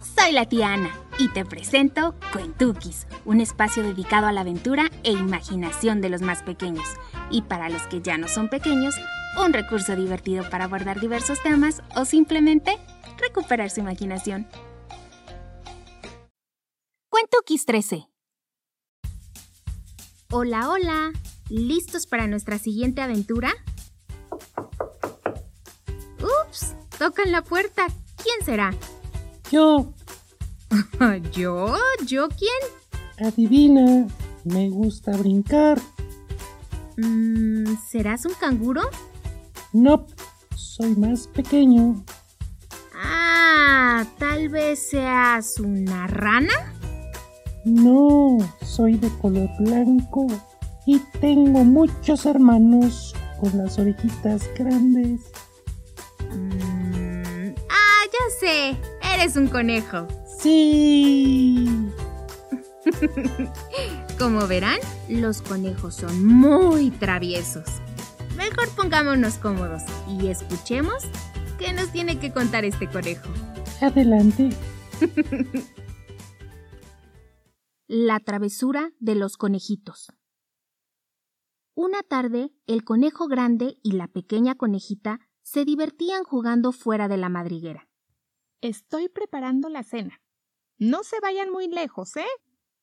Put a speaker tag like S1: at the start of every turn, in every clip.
S1: Soy la tía Ana y te presento Cuentukis, un espacio dedicado a la aventura e imaginación de los más pequeños. Y para los que ya no son pequeños, un recurso divertido para abordar diversos temas o simplemente recuperar su imaginación. Cuentukis 13. Hola, hola. ¿Listos para nuestra siguiente aventura? Ups, tocan la puerta. ¿Quién será?
S2: Yo.
S1: ¿Yo? ¿Yo quién?
S2: Adivina, me gusta brincar.
S1: Mm, ¿Serás un canguro?
S2: No, soy más pequeño.
S1: Ah, tal vez seas una rana.
S2: No, soy de color blanco y tengo muchos hermanos con las orejitas grandes.
S1: Mm, ah, ya sé, eres un conejo.
S2: Sí.
S1: Como verán, los conejos son muy traviesos. Mejor pongámonos cómodos y escuchemos qué nos tiene que contar este conejo.
S2: Adelante.
S1: La travesura de los conejitos. Una tarde, el conejo grande y la pequeña conejita se divertían jugando fuera de la madriguera.
S3: Estoy preparando la cena. No se vayan muy lejos, ¿eh?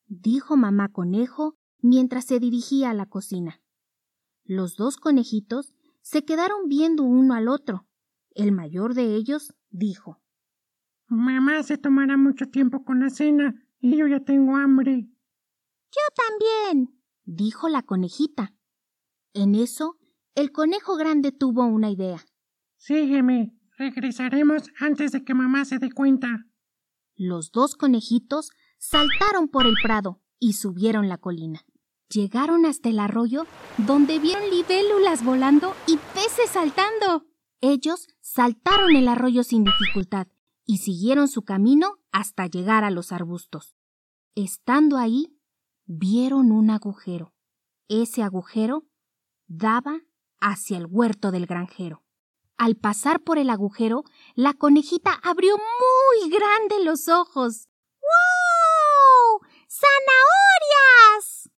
S1: dijo mamá conejo mientras se dirigía a la cocina. Los dos conejitos se quedaron viendo uno al otro. El mayor de ellos dijo
S2: Mamá se tomará mucho tiempo con la cena y yo ya tengo hambre.
S1: Yo también, dijo la conejita. En eso, el conejo grande tuvo una idea.
S2: Sígueme, regresaremos antes de que mamá se dé cuenta.
S1: Los dos conejitos saltaron por el prado y subieron la colina. Llegaron hasta el arroyo donde vieron libélulas volando y peces saltando. Ellos saltaron el arroyo sin dificultad y siguieron su camino hasta llegar a los arbustos. Estando ahí, vieron un agujero. Ese agujero daba hacia el huerto del granjero. Al pasar por el agujero, la conejita abrió muy grande los ojos. ¡Wow! ¡Zanahorias!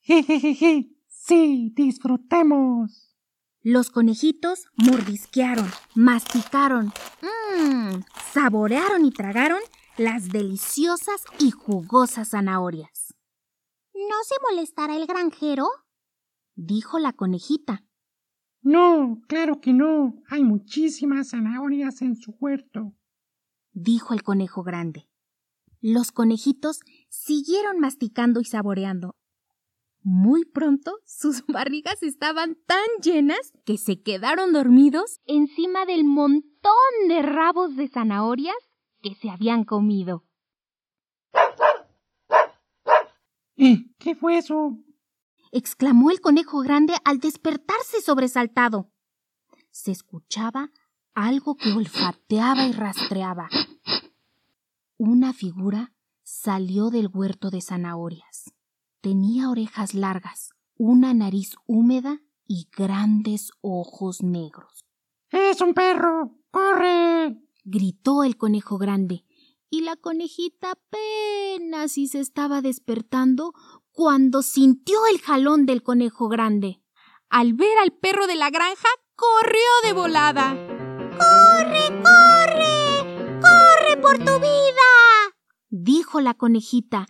S2: Jejeje, sí, disfrutemos.
S1: Los conejitos mordisquearon, masticaron, mmm, saborearon y tragaron las deliciosas y jugosas zanahorias. ¿No se molestará el granjero? dijo la conejita.
S2: No, claro que no. Hay muchísimas zanahorias en su huerto,
S1: dijo el conejo grande. Los conejitos siguieron masticando y saboreando. Muy pronto sus barrigas estaban tan llenas que se quedaron dormidos encima del montón de rabos de zanahorias que se habían comido.
S2: ¿Eh? ¿Qué fue eso?
S1: Exclamó el conejo grande al despertarse sobresaltado. Se escuchaba algo que olfateaba y rastreaba. Una figura salió del huerto de zanahorias. Tenía orejas largas, una nariz húmeda y grandes ojos negros.
S2: ¡Es un perro! ¡Corre!
S1: gritó el conejo grande, y la conejita apenas si se estaba despertando cuando sintió el jalón del conejo grande. Al ver al perro de la granja, corrió de volada. ¡Corre, corre! ¡Corre por tu vida! dijo la conejita.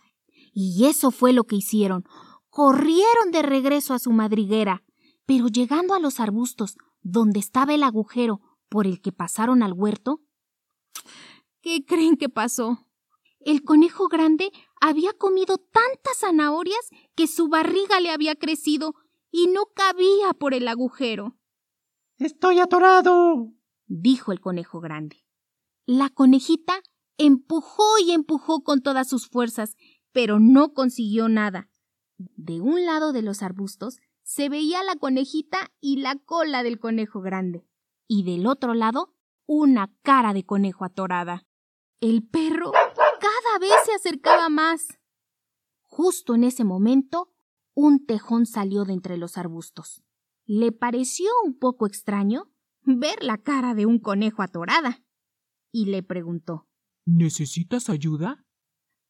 S1: Y eso fue lo que hicieron. Corrieron de regreso a su madriguera, pero llegando a los arbustos, donde estaba el agujero por el que pasaron al huerto, ¿qué creen que pasó? El conejo grande había comido tantas zanahorias que su barriga le había crecido y no cabía por el agujero.
S2: Estoy atorado.
S1: dijo el conejo grande. La conejita empujó y empujó con todas sus fuerzas, pero no consiguió nada. De un lado de los arbustos se veía la conejita y la cola del conejo grande, y del otro lado una cara de conejo atorada. El perro cada vez se acercaba más. Justo en ese momento, un tejón salió de entre los arbustos. Le pareció un poco extraño ver la cara de un conejo atorada y le preguntó
S4: ¿Necesitas ayuda?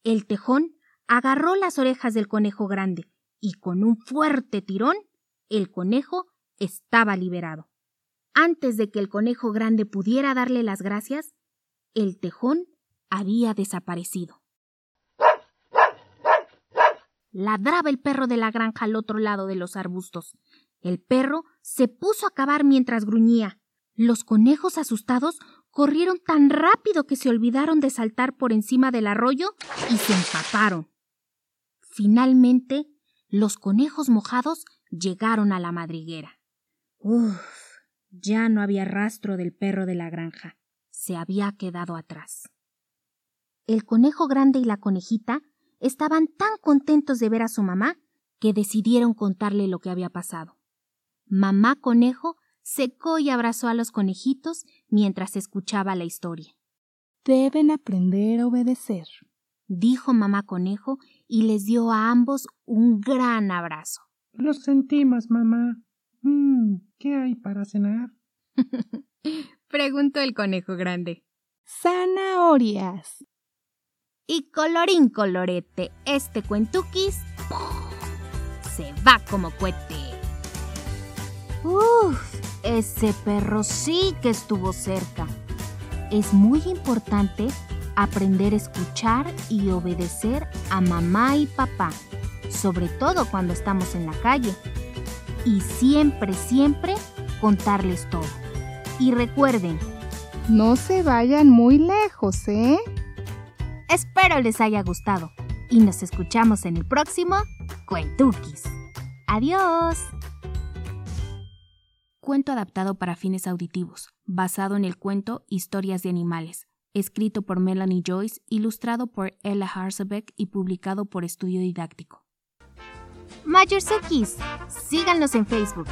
S1: El tejón agarró las orejas del conejo grande y con un fuerte tirón, el conejo estaba liberado. Antes de que el conejo grande pudiera darle las gracias, el tejón había desaparecido. Ladraba el perro de la granja al otro lado de los arbustos. El perro se puso a cavar mientras gruñía. Los conejos asustados corrieron tan rápido que se olvidaron de saltar por encima del arroyo y se empaparon. Finalmente, los conejos mojados llegaron a la madriguera. Uf, ya no había rastro del perro de la granja. Se había quedado atrás. El conejo grande y la conejita estaban tan contentos de ver a su mamá que decidieron contarle lo que había pasado. Mamá conejo secó y abrazó a los conejitos mientras escuchaba la historia.
S3: Deben aprender a obedecer,
S1: dijo mamá conejo y les dio a ambos un gran abrazo.
S2: Lo sentimos, mamá. Mm, ¿Qué hay para cenar?
S1: preguntó el conejo grande.
S3: Zanahorias.
S1: Y colorín colorete, este cuentuquis se va como cohete. Uf, ese perro sí que estuvo cerca. Es muy importante aprender a escuchar y obedecer a mamá y papá, sobre todo cuando estamos en la calle. Y siempre, siempre contarles todo. Y recuerden,
S3: no se vayan muy lejos, ¿eh?
S1: Espero les haya gustado y nos escuchamos en el próximo Cuentuquis. Adiós. Cuento adaptado para fines auditivos, basado en el cuento Historias de Animales, escrito por Melanie Joyce, ilustrado por Ella Harsebeck y publicado por Estudio Didáctico. Mayorsukis, síganos en Facebook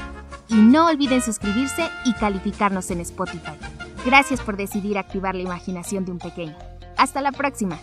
S1: y no olviden suscribirse y calificarnos en Spotify. Gracias por decidir activar la imaginación de un pequeño. Hasta la próxima.